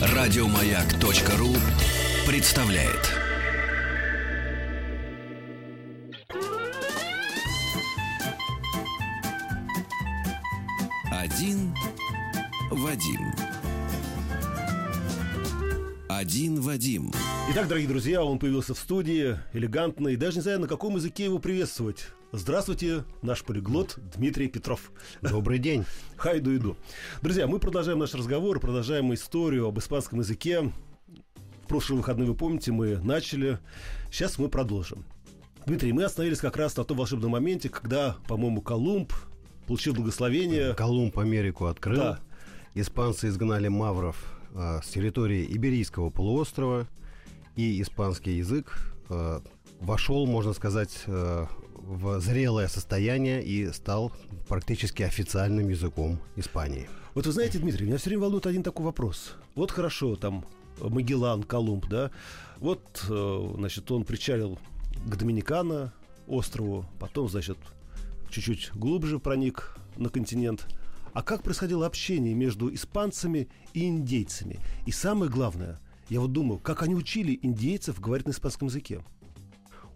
Радиомаяк.ру представляет. Один Вадим. Один Вадим. Итак, дорогие друзья, он появился в студии, элегантный, даже не знаю, на каком языке его приветствовать. Здравствуйте, наш полиглот Дмитрий Петров. Добрый день. Хайду иду. Друзья, мы продолжаем наш разговор, продолжаем историю об испанском языке. В прошлые выходные, вы помните, мы начали. Сейчас мы продолжим. Дмитрий, мы остановились как раз на том волшебном моменте, когда, по-моему, Колумб получил благословение. Колумб Америку открыл. Да. Испанцы изгнали мавров э, с территории Иберийского полуострова, и испанский язык э, вошел, можно сказать, э, в зрелое состояние и стал практически официальным языком Испании. Вот вы знаете, Дмитрий, меня все время волнует один такой вопрос. Вот хорошо, там Магеллан, Колумб, да, вот, значит, он причалил к Доминикана, острову, потом, значит, чуть-чуть глубже проник на континент. А как происходило общение между испанцами и индейцами? И самое главное, я вот думаю, как они учили индейцев говорить на испанском языке?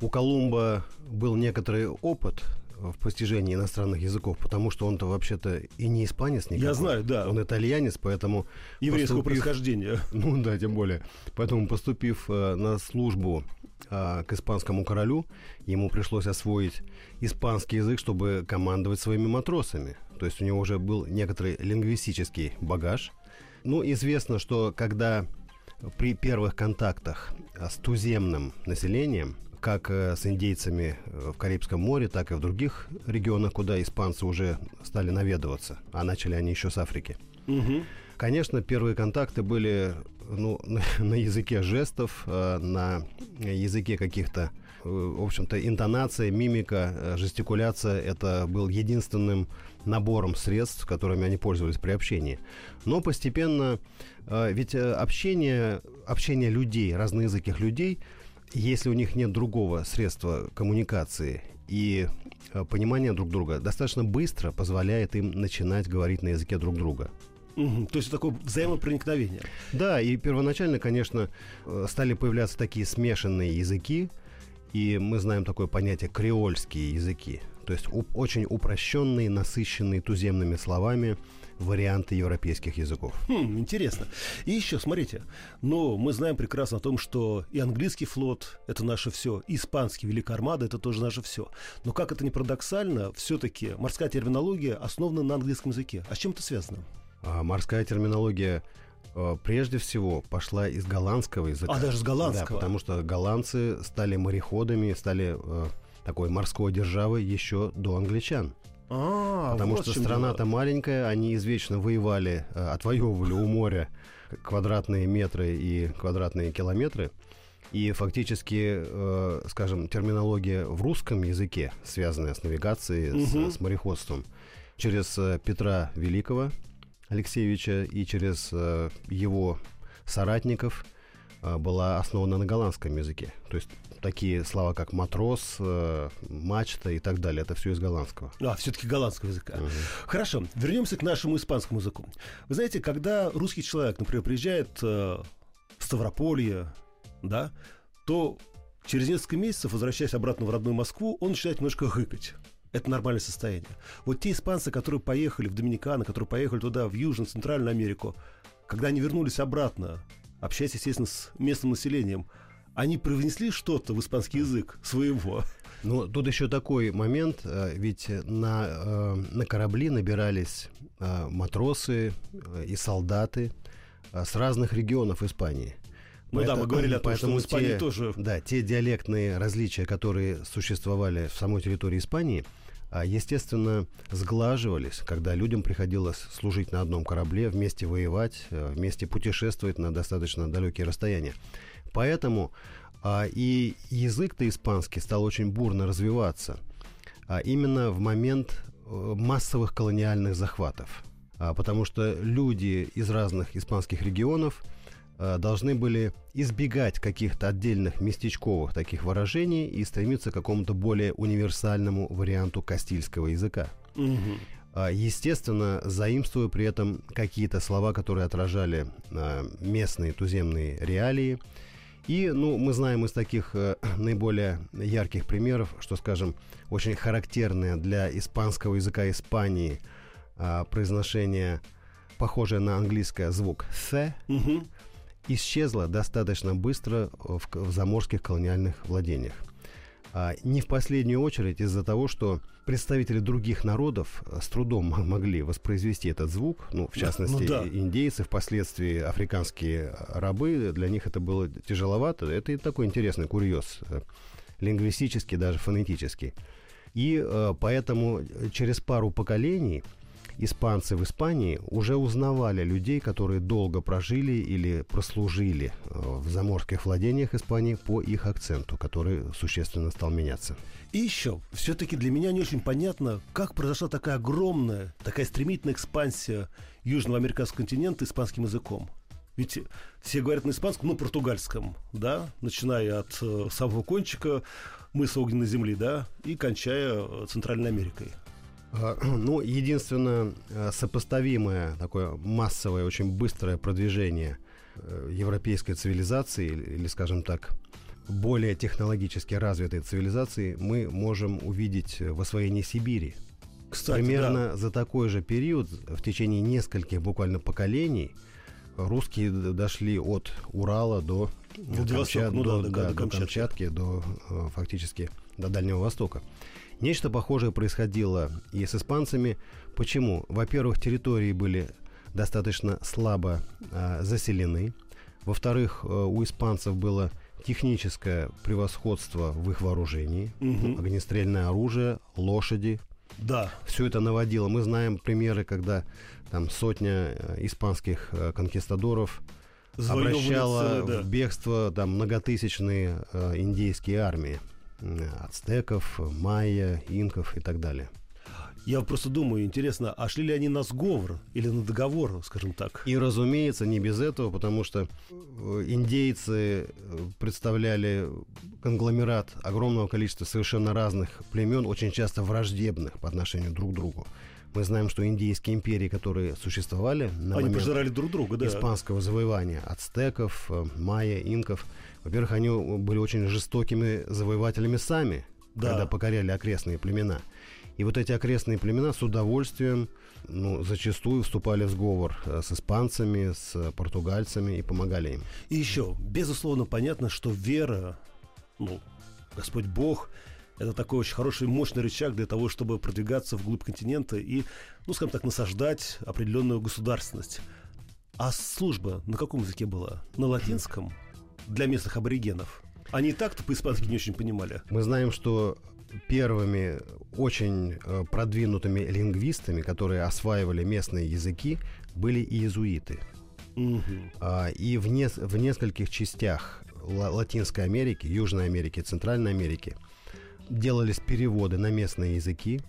У Колумба был некоторый опыт в постижении иностранных языков, потому что он-то вообще-то и не испанец никакой. Я знаю, да. Он итальянец, поэтому... Еврейского поступив- происхождения. Ну да, тем более. Поэтому, поступив э, на службу к испанскому королю, ему пришлось освоить испанский язык, чтобы командовать своими матросами. То есть у него уже был некоторый лингвистический багаж. Ну, известно, что когда при первых контактах э, с туземным населением, как э, с индейцами э, в Карибском море, так и в других регионах, куда испанцы уже стали наведываться, а начали они еще с Африки. Мгм. Конечно, первые контакты были ну, на, языке жестов, э, на языке каких-то, э, в общем-то, интонация, мимика, э, жестикуляция. Это был единственным набором средств, которыми они пользовались при общении. Но постепенно, ведь общение, общение людей, разноязыких людей, если у них нет другого средства коммуникации и понимания друг друга, достаточно быстро позволяет им начинать говорить на языке друг друга. То есть такое взаимопроникновение. Да, и первоначально, конечно, э, стали появляться такие смешанные языки, и мы знаем такое понятие креольские языки. То есть у- очень упрощенные, насыщенные туземными словами варианты европейских языков. Хм, интересно. И еще, смотрите, но мы знаем прекрасно о том, что и английский флот – это наше все, и испанский Великая Армада – это тоже наше все. Но как это ни парадоксально, все-таки морская терминология основана на английском языке. А с чем это связано? А морская терминология э, прежде всего пошла из голландского языка. А, даже с голландского. Да, потому что голландцы стали мореходами, стали э, такой морской державой еще до англичан. А, Потому вот что страна-то маленькая, они извечно воевали, э, отвоевывали у моря квадратные метры и квадратные километры. И фактически, э, скажем, терминология в русском языке, связанная с навигацией, с- Мгм. с, мореходством, через Петра Великого Алексеевича и через э, его соратников э, была основана на голландском языке. То есть такие слова, как матрос, э, мачта и так далее, это все из голландского. А, все-таки голландского языка. Мгм. Хорошо, вернемся к нашему испанскому языку. Вы знаете, когда русский человек, например, приезжает в Ставрополье, да, то через несколько месяцев, возвращаясь обратно в родную Москву, он начинает немножко хыкать. Это нормальное состояние. Вот те испанцы, которые поехали в Доминикану, которые поехали туда, в Южную, Центральную Америку, когда они вернулись обратно, общаясь, естественно, с местным населением, они привнесли что-то в испанский язык своего. Ну, тут еще такой момент, э, ведь на, э, на корабли набирались э, матросы и солдаты с разных регионов Испании. Ну да, мы говорили о том, что в поэтому Испании те- тоже Да, те диалектные различия, которые существовали в самой территории Испании, естественно, сглаживались, когда людям приходилось служить на одном корабле, вместе воевать, э, вместе путешествовать на достаточно далекие расстояния. Поэтому а, и язык-то испанский стал очень бурно развиваться а именно в момент э, массовых колониальных захватов. А, потому что люди из разных испанских регионов должны были избегать каких-то отдельных местечковых таких выражений и стремиться к какому-то более универсальному варианту кастильского языка. А, естественно, заимствуя при этом какие-то слова, которые отражали а, местные туземные реалии. И, ну, мы знаем из таких э, наиболее ярких примеров, что, скажем, очень характерное для испанского языка Испании э, произношение, похожее на английское звук «th», Мгм. Исчезло достаточно быстро в, к- в заморских колониальных владениях. А, не в последнюю очередь из-за того, что представители других народов э, с трудом могли воспроизвести этот звук, ну, в частности, ну да. индейцы, впоследствии африканские э, рабы, для них это было тяжеловато. Это и такой интересный курьез, э, лингвистический, даже фонетический. И э, поэтому э, через пару поколений испанцы в Испании уже узнавали людей, которые долго прожили или прослужили э, в заморских владениях Испании по их акценту, который существенно стал меняться. И еще, все-таки для меня не очень понятно, как произошла такая огромная, такая стремительная экспансия южного американского континента испанским языком. Ведь все говорят на испанском, ну, португальском, да, начиная от э, самого кончика мыса огненной земли, да, и кончая э, Центральной Америкой. А, Ну, единственное э, сопоставимое, такое массовое, очень быстрое продвижение э, европейской цивилизации, или, скажем так, более технологически развитой цивилизации мы можем увидеть в освоении Сибири. Кстати, Примерно за такой же период, в течение нескольких буквально поколений, русские дошли от Урала до, э, Владивостока, ну да, до- да, до до Камчатки. До э, фактически до Дальнего Востока. Нечто похожее происходило и с испанцами. Почему? Во-первых, территории были достаточно слабо а, заселены. Во-вторых, э, у испанцев было техническое превосходство в их вооружении. Мгм. Огнестрельное оружие, лошади, да. все это наводило. Мы знаем примеры, когда там сотня э, испанских э, конкистадоров обращала целые, да. в бегство там многотысячные э, индейские армии э, ацтеков, майя, инков и так далее. Я просто думаю, интересно, а шли ли они на сговор или на договор, скажем так? И, разумеется, не без этого, потому что э, индейцы э, представляли конгломерат огромного количества совершенно разных племен, очень часто враждебных по отношению друг к другу. Мы знаем, что индейские империи, которые существовали на они момент пожирали друг друга, да. испанского завоевания ацтеков, э, майя, инков. Во-первых, они были очень жестокими завоевателями сами, Да. когда покоряли окрестные племена. И вот эти окрестные племена с удовольствием, ну, зачастую вступали в сговор э, с испанцами, с португальцами и помогали им. И еще, безусловно, понятно, что вера, ну, Господь Бог, это такой очень хороший, мощный рычаг для того, чтобы продвигаться вглубь континента и, ну, скажем так, насаждать определенную государственность. А служба на каком языке была? На латинском? Для местных аборигенов. Они так-то по-испански не очень понимали. Мы знаем, что первыми очень э, продвинутыми лингвистами, которые осваивали местные языки, были иезуиты. А, И в, нес- в нескольких частях Ла- Латинской Америки, Южной Америки, Центральной Америки делались переводы на местные языки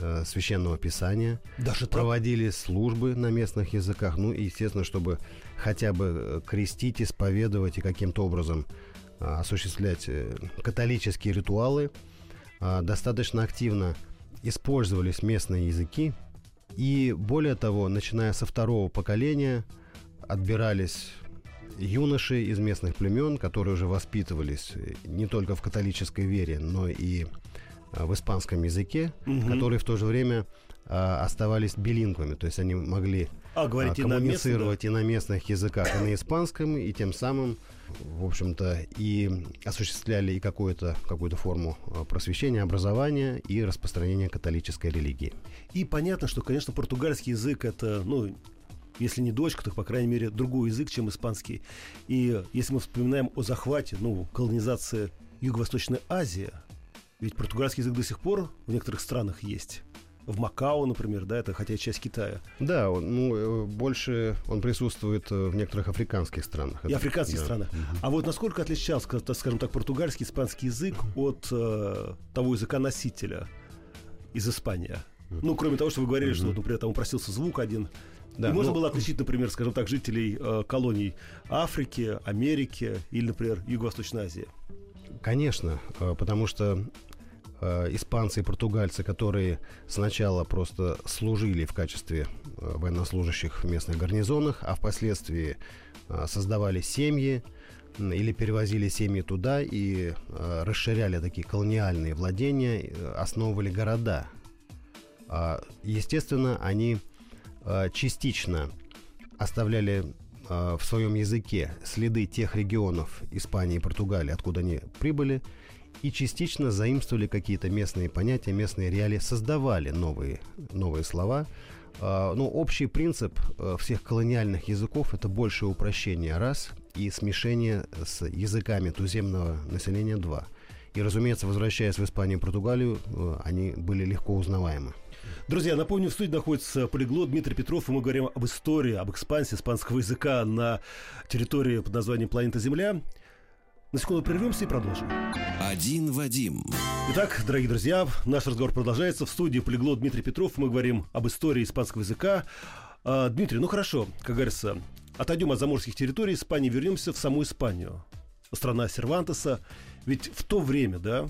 э, священного писания, Даже так? проводились службы на местных языках, ну и, естественно, чтобы хотя бы э, крестить, исповедовать и каким-то образом а, осуществлять э, католические ритуалы, достаточно активно использовались местные языки, и более того, начиная со второго поколения, отбирались юноши из местных племен, которые уже воспитывались э, не только в католической вере, но и в испанском языке, Мгм. которые в то же время а, оставались билингвами, то есть они могли А, а, говорите, на местном, коммуницировать и на местных языках, и на испанском, и тем самым, в общем-то, и осуществляли и какую-то какую форму а, просвещения, образования и распространения католической религии. И понятно, что, конечно, португальский язык это, ну, если не дочка, то, по крайней мере, другой язык, чем испанский. И если мы вспоминаем о захвате, ну, колонизации Юго-Восточной Азии, ведь португальский язык до сих пор в некоторых странах есть. В Макао, например, да, это хотя часть Китая. Да, он, ну, э, больше он присутствует э, в некоторых африканских странах. И африканских да. странах. А вот насколько отличался, скажем так, португальский, испанский язык от э, того языка носителя из Испании? Ну, кроме того, что вы говорили, что, вот, например, там упростился звук один. Да, И можно ну, было отличить, например, скажем так, жителей э, колоний Африки, Америки или, например, Юго-Восточной Азии. Конечно, э, потому что э, испанцы и португальцы, которые сначала просто служили в качестве э, военнослужащих в местных гарнизонах, а впоследствии э, создавали семьи или перевозили семьи туда и расширяли такие колониальные владения, основывали города. А, естественно, они частично оставляли в своем языке следы тех регионов Испании и Португалии, откуда они прибыли, и частично заимствовали какие-то местные понятия, местные реалии, создавали новые, новые слова. А, Ну, общий принцип э, всех колониальных языков – это большее упрощение – раз, и смешение с языками туземного населения – два. И, разумеется, возвращаясь в Испанию и Португалию, э, они были легко узнаваемы. Друзья, напомню, в студии находится полиглот Дмитрий Петров, и мы говорим об истории, об экспансии испанского языка на территории под названием планета Земля. На секунду прервемся и продолжим. Один Вадим. Итак, дорогие друзья, наш разговор продолжается. В студии полиглот Дмитрий Петров. Мы говорим об истории испанского языка. А, Дмитрий, ну хорошо, как говорится, отойдем от заморских территорий Испании, вернемся в саму Испанию. Страна Сервантеса. Ведь в то время, да,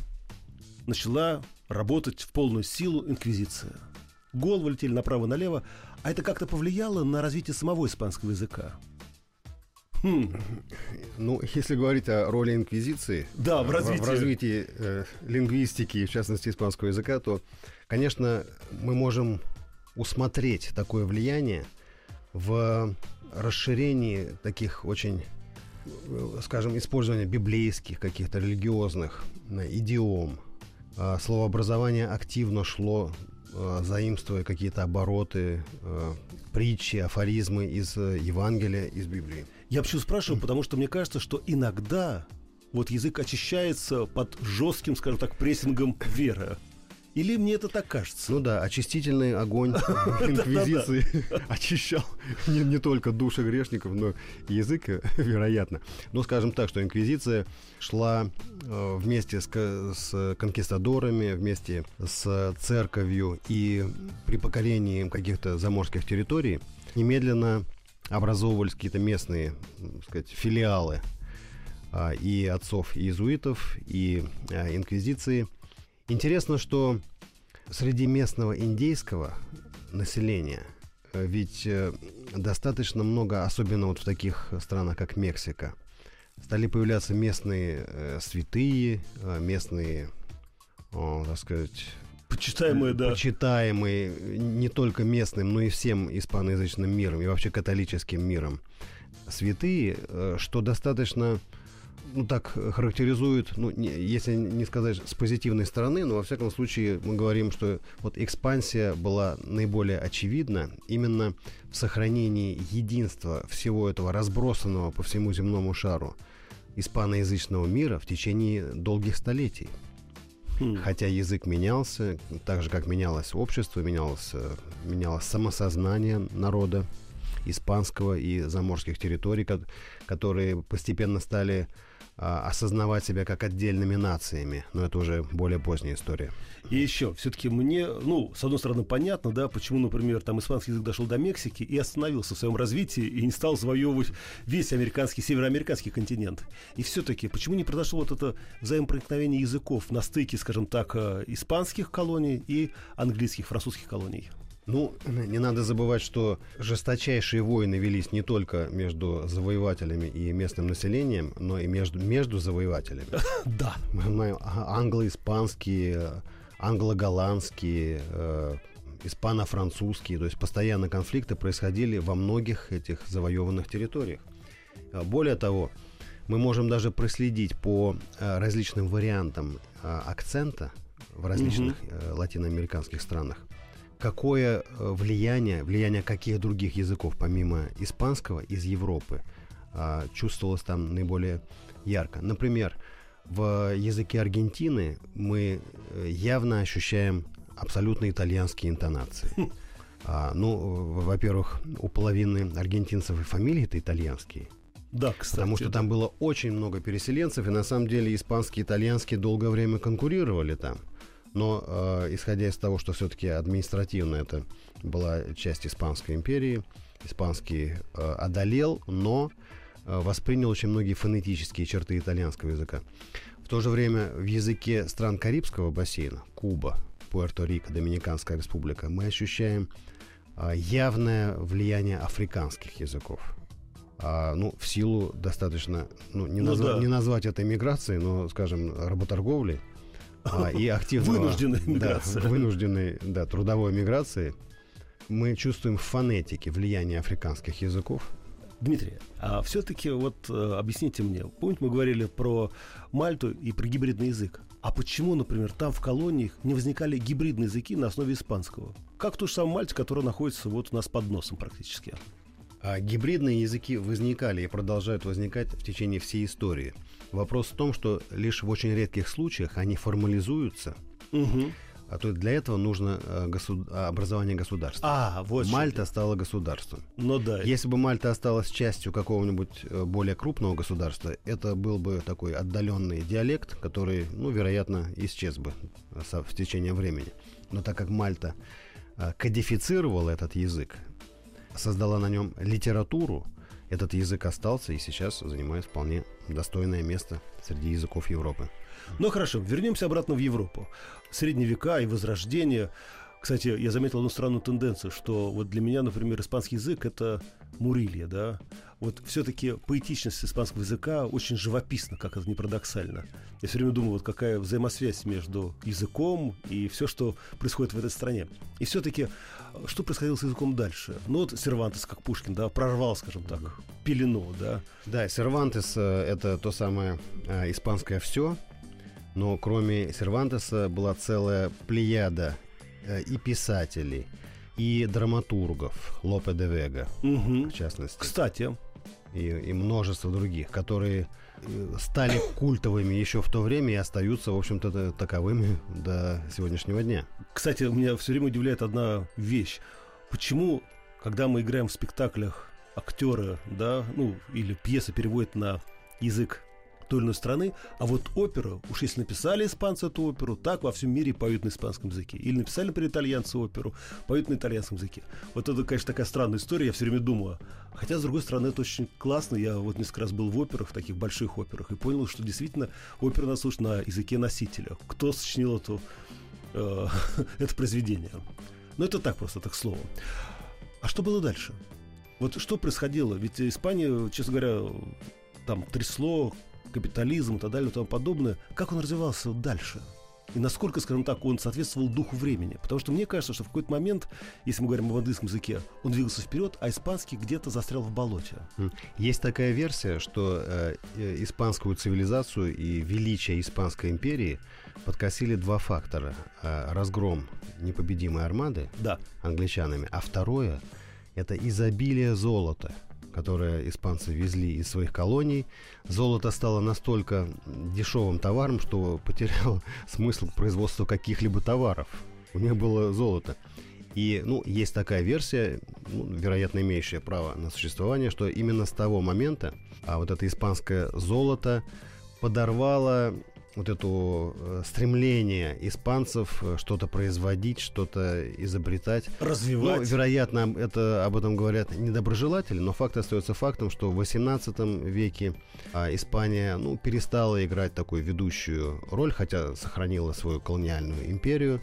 начала работать в полную силу инквизиция. Головы летели направо-налево. А это как-то повлияло на развитие самого испанского языка? Хм, Ну, если говорить о роли инквизиции Да, в э, развитии. в развитии э, лингвистики, в частности испанского языка, то, конечно, мы можем усмотреть такое влияние в расширении таких очень, э, скажем, использования библейских каких-то религиозных э, идиом. А Словообразование активно шло, э, заимствуя какие-то обороты, э, притчи, афоризмы из э, Евангелия, из Библии. Я почему спрашиваю, потому что мне кажется, что иногда вот язык очищается под жестким, скажем так, прессингом веры. Или мне это так кажется? Ну да, очистительный огонь инквизиции очищал не, не только души грешников, но и язык, э, вероятно. Но скажем так, что инквизиция шла э, вместе с, с конкистадорами, вместе с церковью и при покорении каких-то заморских территорий немедленно образовывались какие-то местные, м, сказать, филиалы а, и отцов иезуитов, и а, инквизиции. Интересно, что среди местного индейского населения, э, ведь э, достаточно много, особенно вот в таких странах, как Мексика, стали появляться местные э, святые, э, местные, о, так сказать, Почитаемые, да. почитаемые не только местным, но и всем испаноязычным миром и вообще католическим миром святые, э, что достаточно ну, так характеризует, ну, не- если не сказать с позитивной стороны, но во всяком случае мы говорим, что вот экспансия была наиболее очевидна именно в сохранении единства всего этого разбросанного по всему земному шару испаноязычного мира в течение долгих столетий. Хотя язык менялся, так же как менялось общество, менялось, э, менялось самосознание народа испанского и заморских территорий, ко- которые постепенно стали осознавать себя как отдельными нациями. Но это уже более поздняя история. И еще, все-таки мне, ну, с одной стороны, понятно, да, почему, например, там испанский язык дошел до Мексики и остановился в своем развитии и не стал завоевывать весь американский, североамериканский континент. И все-таки, почему не произошло вот это взаимопроникновение языков на стыке, скажем так, э, испанских колоний и английских, французских колоний? Ну, не надо забывать, что жесточайшие войны велись не только между завоевателями и местным населением, но и между, между завоевателями. Да. А- англо-испанские, англо-голландские, э, испано-французские, то есть постоянно конфликты происходили во многих этих завоеванных территориях. А Более того, мы можем даже проследить по э, различным вариантам э, акцента в различных э, латиноамериканских странах, какое э, влияние, влияние каких других языков, помимо испанского, из Европы, а, чувствовалось там наиболее ярко. Например, в языке Аргентины мы э, явно ощущаем абсолютно итальянские интонации. А, ну, во-первых, у половины аргентинцев и фамилии-то итальянские. Да, кстати. Потому что там было очень много переселенцев, и на самом деле испанский и итальянский долгое время конкурировали там. Но э, исходя из того, что все-таки административно это была часть Испанской империи, испанский э, одолел, но э, воспринял очень многие фонетические черты итальянского языка. В то же время в языке стран Карибского бассейна, Куба, Пуэрто-Рико, Доминиканская республика, мы ощущаем а, явное влияние африканских языков. А, ну, в силу достаточно, ну, не, Ну назва- да. не назвать это миграцией, но, скажем, работорговли и активного... Вынужденной да, миграции. вынужденной, да, трудовой миграции. Мы чувствуем в фонетике влияние африканских языков. Дмитрий, а все-таки вот э, объясните мне, помните, мы говорили про Мальту и про гибридный язык. А почему, например, там в колониях не возникали гибридные языки на основе испанского? Как той же самой Мальте, которая находится вот у нас под носом практически. А гибридные языки возникали и продолжают возникать в течение всей истории. Вопрос в том, что лишь в очень редких случаях они формализуются, Угу. а то для этого нужно э, госу- образование государства. А, вот что Мальта стала государством. Ну да. Если бы Мальта осталась частью какого-нибудь э, более крупного государства, это был бы такой отдаленный диалект, который, ну, вероятно, исчез бы э, в течение времени. Но так как Мальта кодифицировала этот язык, создала на нем литературу, этот язык остался и сейчас занимает вполне достойное место среди языков Европы. Ну хорошо, вернемся обратно в Европу. Средние века и Возрождение. Кстати, я заметил одну странную тенденцию, что вот для меня, например, испанский язык это Мурилья, да. Вот все-таки поэтичность испанского языка очень живописна, как это не парадоксально. Я все время думаю, вот какая взаимосвязь между языком и все, что происходит в этой стране. И все-таки, что происходило с языком дальше? Ну вот Сервантес, как Пушкин, да, прорвал, скажем так, пелену, да. Да, Сервантес э, это то самое э, испанское все, но кроме Сервантеса была целая плеяда э, и писателей, и драматургов, Лопе де Вега, Мгм. в частности, Кстати, и, и множество других, которые э, стали культовыми еще в то время и остаются, в общем-то, та- таковыми до сегодняшнего дня. Кстати, меня все время удивляет одна вещь. Почему, когда мы играем в спектаклях актеры, да, ну, или пьеса переводят на язык той или иной страны, а вот опера, уж если написали испанцы эту оперу, так во всем мире поют на испанском языке. Или написали, например, итальянцы оперу, поют на итальянском языке. Вот это, конечно, такая странная история, я все время думаю. Хотя, с другой стороны, это очень классно. Я вот несколько раз был в операх, в таких больших операх, и понял, что действительно опера надо слушать на языке носителя. Кто сочинил эту э, это произведение. Но это так просто, так слово. А что было дальше? Вот что происходило? Ведь Испания, честно говоря, там трясло, капитализм и так далее и тому подобное. Как он развивался дальше? И насколько, скажем так, он соответствовал духу времени? Потому что мне кажется, что в какой-то момент, если мы говорим об английском языке, он двигался вперед, а испанский где-то застрял в болоте. Есть такая версия, что э, э, испанскую цивилизацию и величие Испанской империи подкосили два фактора. Э, разгром непобедимой армады Да. англичанами, а второе – это изобилие золота, которое испанцы везли из своих колоний. Золото стало настолько дешевым товаром, что потеряло смысл производства каких-либо товаров. У них было золото. И, ну, есть такая версия, ну, вероятно, имеющая право на существование, что именно с того момента а вот это испанское золото подорвало вот это э, стремление испанцев э, что-то производить, что-то изобретать. Ну, Развивать. вероятно, это об этом говорят недоброжелатели, но факт остается фактом, что в 18 веке а, Испания ну, перестала играть такую ведущую роль, хотя сохранила свою колониальную империю,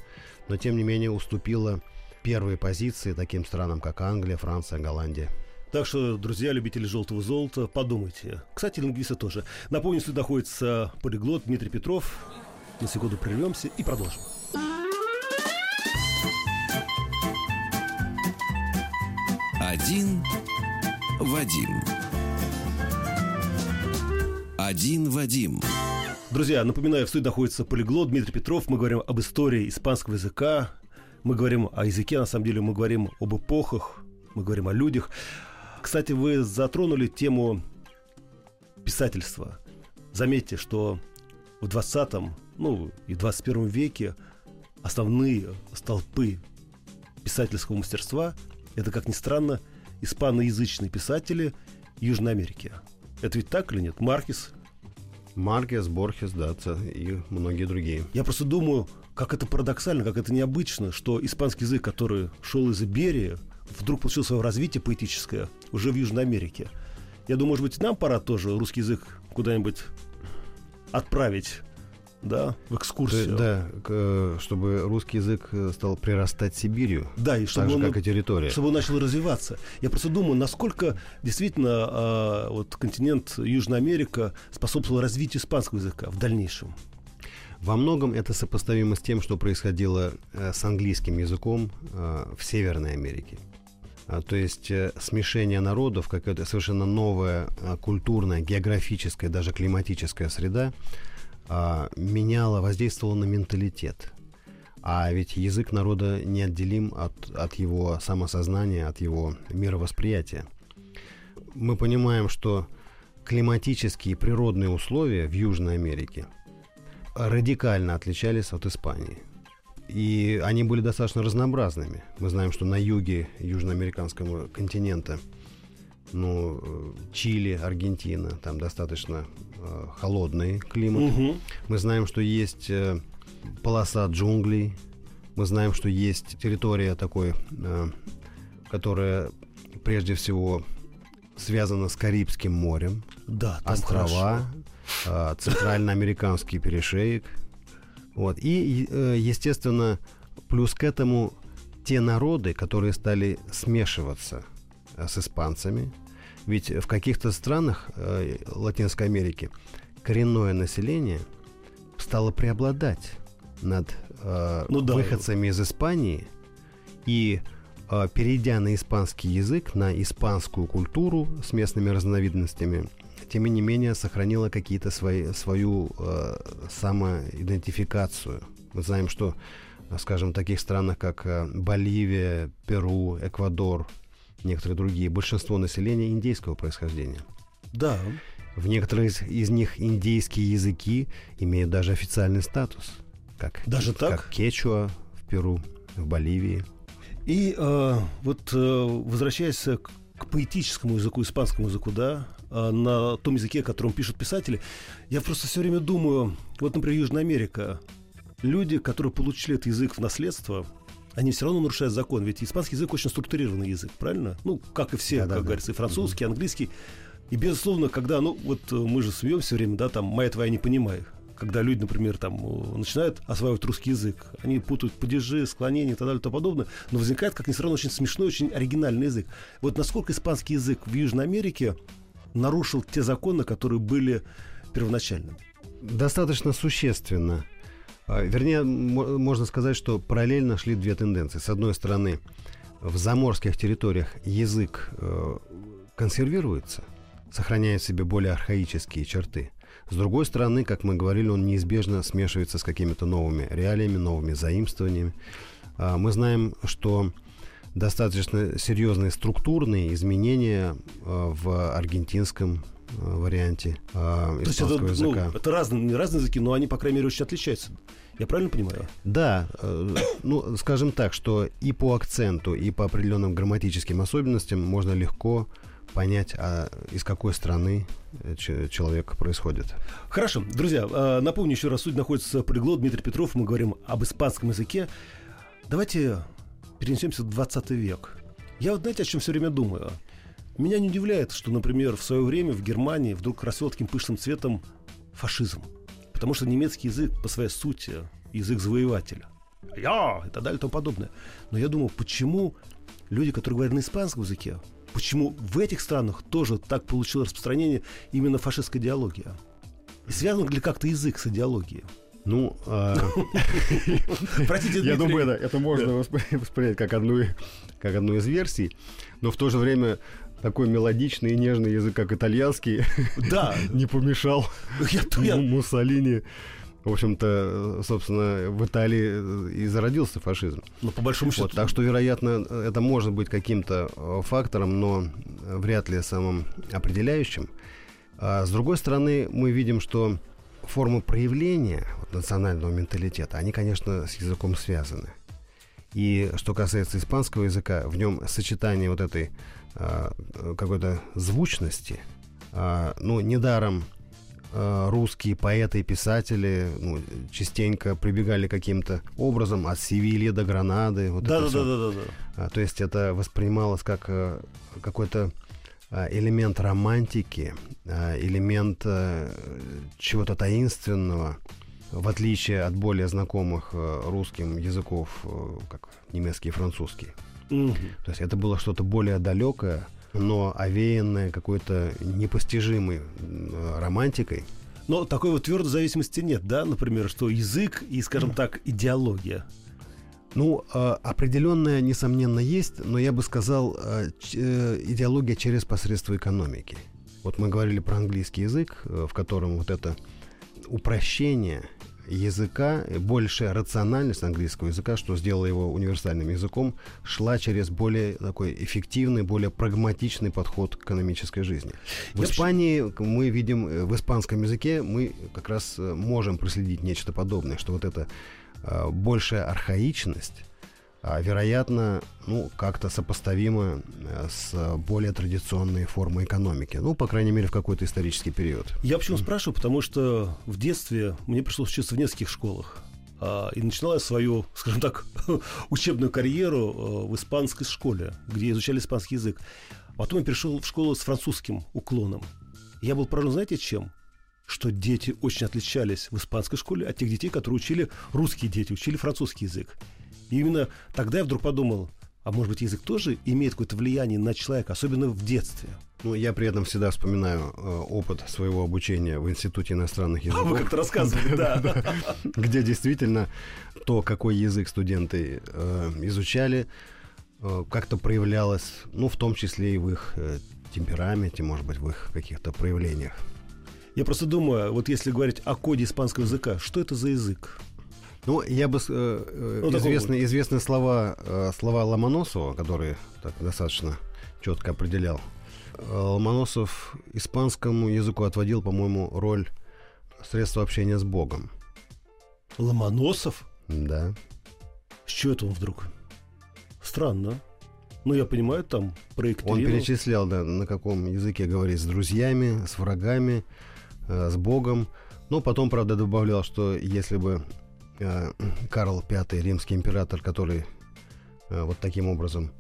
но тем не менее уступила первые позиции таким странам, как Англия, Франция, Голландия. Так что, друзья, любители желтого золота, подумайте. Кстати, лингвисты тоже. Напомню, что находится полиглот Дмитрий Петров. На секунду прервемся и продолжим. Один Вадим. Один Вадим. Друзья, напоминаю, в студии находится полиглот Дмитрий Петров. Мы говорим об истории испанского языка. Мы говорим о языке, на самом деле мы говорим об эпохах, мы говорим о людях. Кстати, вы затронули тему писательства. Заметьте, что в 20 ну и 21 веке основные столпы писательского мастерства это, как ни странно, испаноязычные писатели Южной Америки. Это ведь так или нет? Маркес, Маркес, Борхес, да, и многие другие. Я просто думаю, как это парадоксально, как это необычно, что испанский язык, который шел из Иберии, вдруг получил свое развитие поэтическое уже в Южной Америке. Я думаю, может быть, нам пора тоже русский язык куда-нибудь отправить да, в экскурсию. Да, к, чтобы русский язык э, стал прирастать Сибирью. Да, и чтобы так же, он, как и территория. Чтобы он начал развиваться. Я просто думаю, насколько действительно э, вот континент Южная Америка способствовал развитию испанского языка в дальнейшем. Во многом это сопоставимо с тем, что происходило э, с английским языком э, в Северной Америке. А, то есть э, смешение народов, какая-то совершенно новая э, культурная, географическая, даже климатическая среда – а, меняло, воздействовало на менталитет. А ведь язык народа неотделим от, от его самосознания, от его мировосприятия. Мы понимаем, что климатические и природные условия в Южной Америке радикально отличались от Испании. И они были достаточно разнообразными. Мы знаем, что на юге южноамериканского континента, ну, э, Чили, Аргентина, там достаточно э, холодный климат. Угу. Мы знаем, что есть э, полоса джунглей. Мы знаем, что есть территория такой, э, которая прежде всего связана с Карибским морем. Да, там острова, э, центральноамериканский перешеек. Вот. И, естественно, плюс к этому те народы, которые стали смешиваться э, с испанцами, ведь в каких-то странах э, Латинской Америки коренное население стало преобладать над э, ну, да. выходцами из Испании и э, перейдя на испанский язык, на испанскую культуру с местными разновидностями, тем не менее сохранила какие-то свои, свою э, самоидентификацию. Мы знаем, что, скажем, в таких странах, как э, Боливия, Перу, Эквадор, некоторые другие, большинство населения индейского происхождения. Да. В некоторых из, из них индейские языки имеют даже официальный статус. Как, даже так? Как кечуа в Перу, в Боливии. И э, вот э, возвращаясь к, к поэтическому языку, испанскому языку, да, э, на том языке, которым пишут писатели, я просто все время думаю, вот, например, Южная Америка, люди, которые получили этот язык в наследство, они все равно нарушают закон. Ведь испанский язык очень структурированный язык, правильно? Ну, как и все, да, как да, говорится, и французский, и английский. И, безусловно, когда, ну, вот мы же смеемся все время, да, там, моя твоя не понимаю. Когда люди, например, там, э, начинают осваивать русский язык, они путают падежи, склонения и так далее и тому подобное, но возникает, как ни странно, очень смешной, очень оригинальный язык. Вот насколько испанский язык в Южной Америке нарушил те законы, которые были первоначально? Достаточно существенно. А, вернее, можно сказать, что параллельно шли две тенденции. С одной стороны, в заморских территориях язык э, консервируется, сохраняет в себе более архаические черты. С другой стороны, как мы говорили, он неизбежно смешивается с какими-то новыми реалиями, новыми заимствованиями. А, мы знаем, что достаточно серьезные структурные изменения э, в аргентинском Э, варианте э, То есть это, ну, языка. Ну, это разные, разные языки, но они, по крайней мере, очень отличаются. Я правильно понимаю? Да, э, ну, скажем так, что и по акценту, и по определенным грамматическим особенностям можно легко понять, а из какой страны э, человек происходит. Хорошо, друзья, напомню еще раз, суть находится полиглот Дмитрий Петров, мы говорим об испанском языке. Давайте перенесемся в 20 век. Я вот знаете, о чем все время думаю? Меня не удивляет, что, например, в свое время в Германии вдруг расцвел таким пышным цветом фашизм. Потому что немецкий язык по своей сути язык завоевателя. Я и так далее и тому подобное. Но я думаю, почему люди, которые говорят на испанском языке, почему в этих странах тоже так получилось распространение именно фашистской идеологии? И связан ли как-то язык с идеологией? Ну, а, простите, я думаю, это можно воспринять как одну как одну из версий, но в то же время такой мелодичный и нежный язык, как итальянский, да. не помешал я, Муссолини. В общем-то, собственно, в Италии и зародился фашизм. Но по большому счету... Вот, так что, вероятно, это может быть каким-то э, фактором, но вряд ли самым определяющим. А с другой стороны, мы видим, что формы проявления вот, национального менталитета, они, конечно, с языком связаны. И что касается испанского языка, в нем сочетание вот этой а, какой-то звучности. А, ну, недаром а, русские поэты и писатели ну, частенько прибегали каким-то образом от Севильи до Гранады. Вот да, да, да, да, да, да. То есть это воспринималось как какой-то элемент романтики, а, элемент э, чего-то таинственного, в отличие от более знакомых э, русским языков, э, как немецкий и французский. Мгм. То есть это было что-то более далекое, но овеянное какой-то непостижимой романтикой. Но такой вот твердой зависимости нет, да, например, что язык и, скажем так, идеология. Ну, э, определенная, несомненно, есть, но я бы сказал, э, э, идеология через посредство экономики. Вот мы говорили про английский язык, в котором вот это упрощение языка, большая рациональность английского языка, что сделало его универсальным языком, шла через более такой эффективный, более прагматичный подход к экономической жизни. В Я Испании к- мы видим, в испанском языке мы как раз можем проследить нечто подобное, что вот это большая архаичность, а, вероятно, ну, как-то сопоставима э, с более традиционной формой экономики. Ну, по крайней мере, в какой-то исторический период. Я почему спрашиваю, потому что в детстве мне пришлось учиться в нескольких школах. А, И начинала я свою, скажем так, учебную карьеру э, в испанской школе, где изучали испанский язык. Потом я перешел в школу с французским уклоном. Я был поражен, знаете, чем? Что дети очень отличались в испанской школе от тех детей, которые учили русские дети, учили французский язык. И именно тогда я вдруг подумал, а может быть язык тоже имеет какое-то влияние на человека, особенно в детстве. Ну, я при этом всегда вспоминаю э, опыт своего обучения в Институте иностранных А языков. вы как-то рассказывали, да. где действительно то, какой язык студенты э, изучали, э, как-то проявлялось, ну, в том числе и в их э, темпераменте, может быть, в их каких-то проявлениях. Я просто думаю, вот если говорить о коде испанского языка, что это за язык? Ну, я бы... э, э, Ну, такого известны, известны слова, э, слова Ломоносова, которые так достаточно четко определял. Э, Ломоносов испанскому языку отводил, по-моему, роль средства общения с Богом. Ломоносов? Да. С чего это он вдруг? Странно. Ну, я понимаю, там Он проектировал. перечислял, да, на каком языке говорить с друзьями, с врагами, э, с Богом. Но потом, правда, добавлял, что если бы э, Карл V, римский император, который э, вот таким образом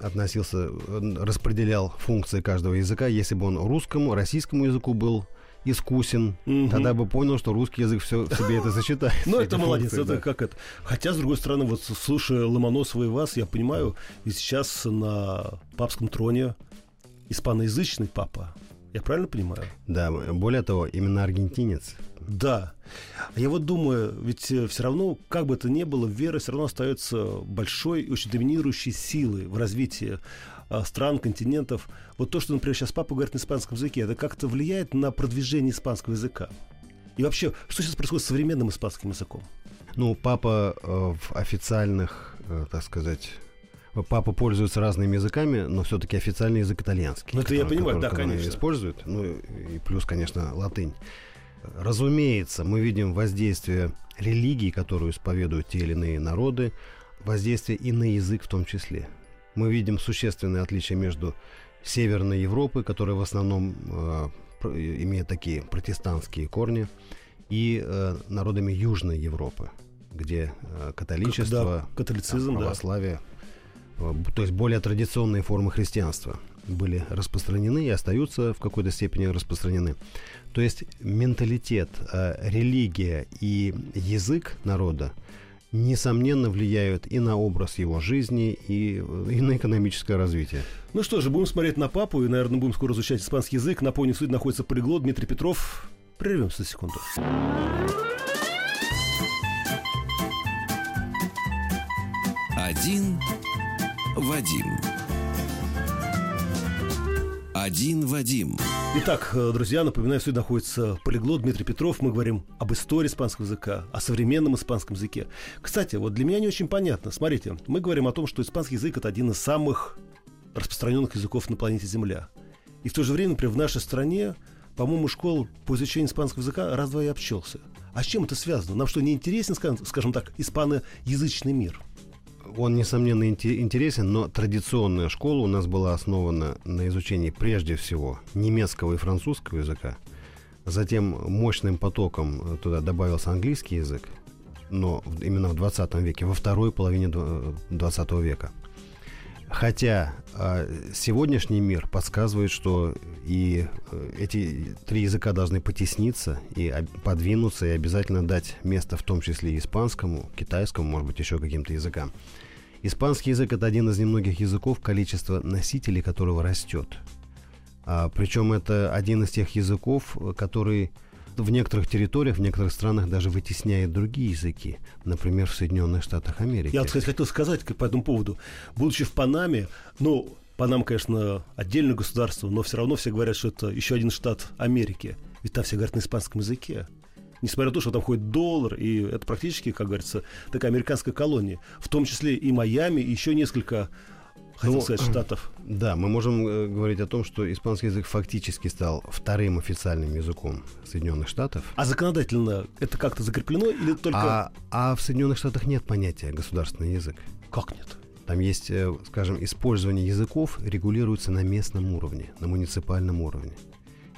относился, распределял функции каждого языка, если бы он русскому, российскому языку был искусен, Мгм. тогда бы понял, что русский язык все в себе это сочетает. Ну, это молодец, функции, это да. как это. Хотя, с другой стороны, вот слушая Ломоносова и вас, я понимаю, ведь сейчас на папском троне испаноязычный папа. Я правильно понимаю? Да, более того, именно аргентинец. Да. Я вот думаю, ведь все равно, как бы это ни было, вера все равно остается большой и очень доминирующей силой в развитии а, стран, континентов. Вот то, что, например, сейчас папа говорит на испанском языке, это как-то влияет на продвижение испанского языка. И вообще, что сейчас происходит с современным испанским языком? Ну, папа э, в официальных, э, так сказать, папа пользуется разными языками, но все-таки официальный язык итальянский. Ну, это я понимаю, да, который конечно. используют. Ну, и плюс, конечно, латынь. Разумеется, мы видим воздействие религии, которую исповедуют те или иные народы, воздействие и на язык в том числе. Мы видим существенные отличия между Северной Европой, которая в основном э, имеет такие протестантские корни, и э, народами Южной Европы, где э, католичество, Да, католицизм, да. православие, б- то есть более традиционные формы христианства были распространены и остаются в какой-то степени распространены. То есть менталитет, э, религия и язык народа несомненно влияют и на образ его жизни, и, э, и на экономическое развитие. Ну что же, будем смотреть на папу и, наверное, будем скоро изучать испанский язык. Напомню, в студии находится полиглот Дмитрий Петров. Прервемся на секунду. Один Вадим. Один Вадим. Итак, э, друзья, напоминаю, студии находится полиглот Дмитрий Петров. Мы говорим об истории испанского языка, о современном испанском языке. Кстати, вот для меня не очень понятно. Смотрите, мы говорим о том, что испанский язык – это один из самых распространенных языков на планете Земля. И в то же время, например, в нашей стране, по-моему, школ по изучению испанского языка раз-два и обчелся. А с чем это связано? Нам что, не интересен, скажем так, испаноязычный мир? Он, несомненно, инте- интересен, но традиционная школа у нас была основана на изучении прежде всего немецкого и французского языка. Затем мощным потоком э, туда добавился английский язык, но именно в 20 веке, во второй половине дв- 20 века. Хотя э, сегодняшний мир подсказывает, что и э, эти три языка должны потесниться и подвинуться и обязательно дать место в том числе и испанскому, китайскому, может быть, еще каким-то языкам. Испанский язык это один из немногих языков, количество носителей которого растет. А, причем это один из тех языков, который в некоторых территориях, в некоторых странах даже вытесняет другие языки. Например, в Соединенных Штатах Америки. Я, кстати, хотел сказать по этому поводу. Будучи в Панаме, ну, Панам, конечно, отдельное государство, но все равно все говорят, что это еще один штат Америки. Ведь там все говорят на испанском языке. Несмотря на то, что там ходит доллар, и это практически, как говорится, такая американская колония. В том числе и Майами, и еще несколько хотел ну, сказать, штатов. Да, мы можем э, говорить о том, что испанский язык фактически стал вторым официальным языком Соединенных Штатов. А законодательно это как-то закреплено или только... А, а в Соединенных Штатах нет понятия государственный язык. Как нет? Там есть, э, скажем, использование языков регулируется на местном уровне, на муниципальном уровне.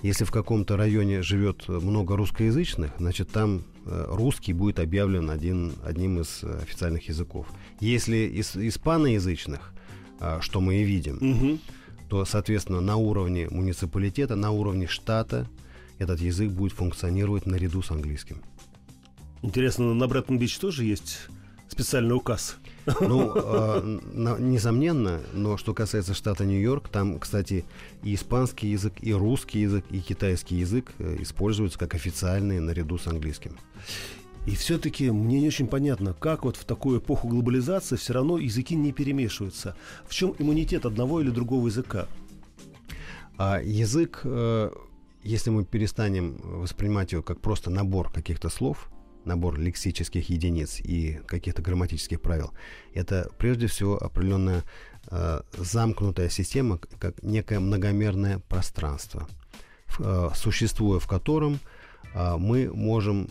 Если в каком-то районе живет много русскоязычных, значит там э, русский будет объявлен один, одним из официальных языков. Если из испаноязычных, что мы и видим, угу. то, соответственно, на уровне муниципалитета, на уровне штата этот язык будет функционировать наряду с английским. Интересно, на Бреттон-Бич тоже есть специальный указ? Ну, э, на, несомненно, но что касается штата Нью-Йорк, там, кстати, и испанский язык, и русский язык, и китайский язык э, используются как официальные наряду с английским. И все-таки мне не очень понятно, как вот в такую эпоху глобализации все равно языки не перемешиваются. В чем иммунитет одного или другого языка? А язык, э, если мы перестанем воспринимать его как просто набор каких-то слов, набор лексических единиц и каких-то грамматических правил, это прежде всего определенная э, замкнутая система, как некое многомерное пространство, э, существуя в котором мы можем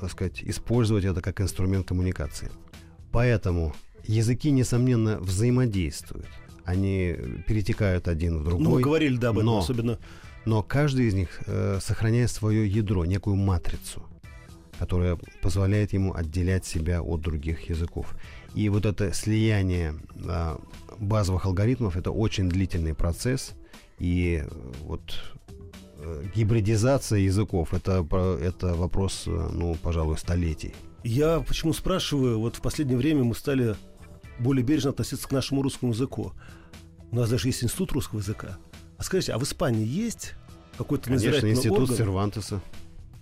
так сказать, использовать это как инструмент коммуникации. Поэтому языки, несомненно, взаимодействуют. Они перетекают один в другой. Ну, мы говорили, да, об этом, но, особенно. Но каждый из них э, сохраняет свое ядро, некую матрицу, которая позволяет ему отделять себя от других языков. И вот это слияние э, базовых алгоритмов это очень длительный процесс. И вот Э, гибридизация языков это, это вопрос, э, ну, пожалуй, столетий. Я почему спрашиваю, вот в последнее время мы стали более бережно относиться к нашему русскому языку. У нас даже есть институт русского языка. А скажите, а в Испании есть какой-то Конечно, институт орган? Сервантеса.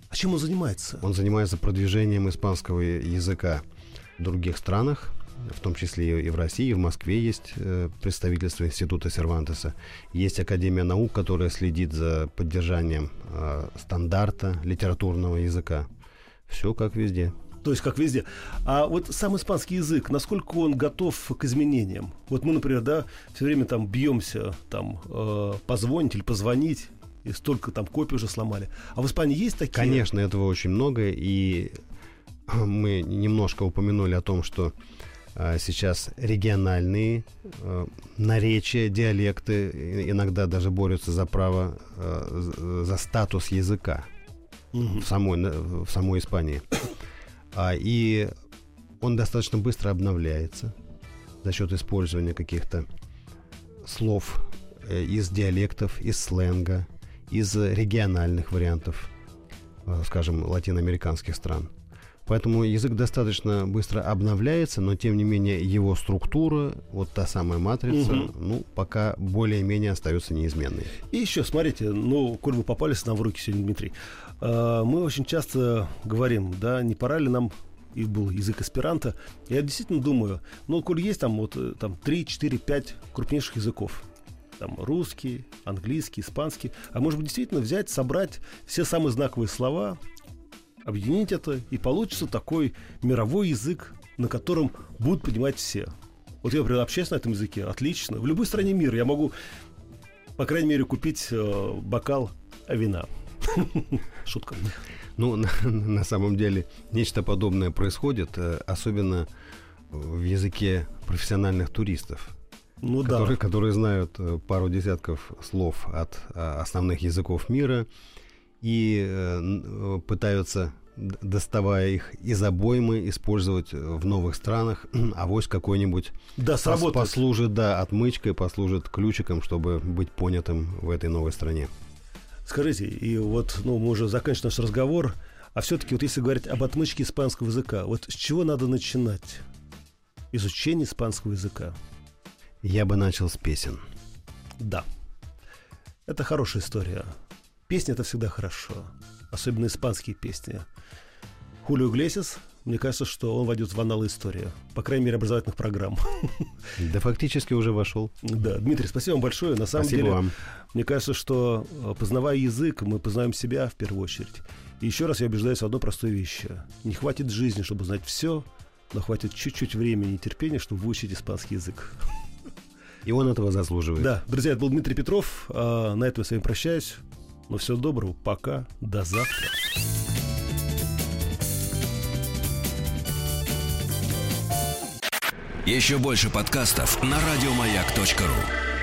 А чем он занимается? Он занимается продвижением испанского языка в других странах в том числе и в России, и в Москве есть э, представительство Института Сервантеса. Есть Академия наук, которая следит за поддержанием э, стандарта литературного языка. Все как везде. То есть как везде. А вот сам испанский язык, насколько он готов к изменениям? Вот мы, например, да, все время там бьемся, там э, позвонить или позвонить, и столько там копий уже сломали. А в Испании есть такие? Конечно, этого очень много, и мы немножко упомянули о том, что сейчас региональные э, наречия, диалекты иногда даже борются за право, э, за статус языка угу. в, самой, в самой Испании. А, и он достаточно быстро обновляется за счет использования каких-то слов э, из диалектов, из сленга, из региональных вариантов, скажем, латиноамериканских стран. Поэтому язык достаточно быстро обновляется, но тем не менее его структура, вот та самая матрица, угу. ну, пока более-менее остается неизменной. И еще, смотрите, ну, коль вы попались нам в руки сегодня, Дмитрий, э, мы очень часто говорим, да, не пора ли нам и был язык аспиранта. Я действительно думаю, ну, коль есть там вот э, там 3, 4, 5 крупнейших языков, там русский, английский, испанский, а может быть действительно взять, собрать все самые знаковые слова, объединить это, и получится такой мировой язык, на котором будут понимать все. Вот я, общаюсь на этом языке, отлично. В любой стране мира я могу, по крайней мере, купить э, бокал вина. Шутка. Ну, на, на самом деле, нечто подобное происходит, э, особенно в языке профессиональных туристов. Ну которые, да. которые знают э, пару десятков слов от а, основных языков мира, и э, пытаются доставая их из обоймы, использовать в новых странах. А вось какой-нибудь да, сработает. послужит, да, отмычкой, послужит ключиком, чтобы быть понятым в этой новой стране. Скажите, и вот, ну, мы уже заканчиваем наш разговор, а все-таки вот если говорить об отмычке испанского языка, вот с чего надо начинать изучение испанского языка? Я бы начал с песен. Да. Это хорошая история. Песни это всегда хорошо. Особенно испанские песни. Хулио Иглесиас, мне кажется, что он войдет в аналы истории. По крайней мере, образовательных программ. Да фактически уже вошел. Да, Дмитрий, спасибо вам большое. На самом спасибо деле, вам. мне кажется, что э, познавая язык, мы познаем себя в первую очередь. И еще раз я убеждаюсь в одной простой вещи. Не хватит жизни, чтобы узнать все, но хватит чуть-чуть времени и терпения, чтобы выучить испанский язык. И он этого заслуживает. Да, друзья, это был Дмитрий Петров. А, на этом я с вами прощаюсь. Но всего доброго, пока, до завтра. Еще больше подкастов на радиомаяк.ру.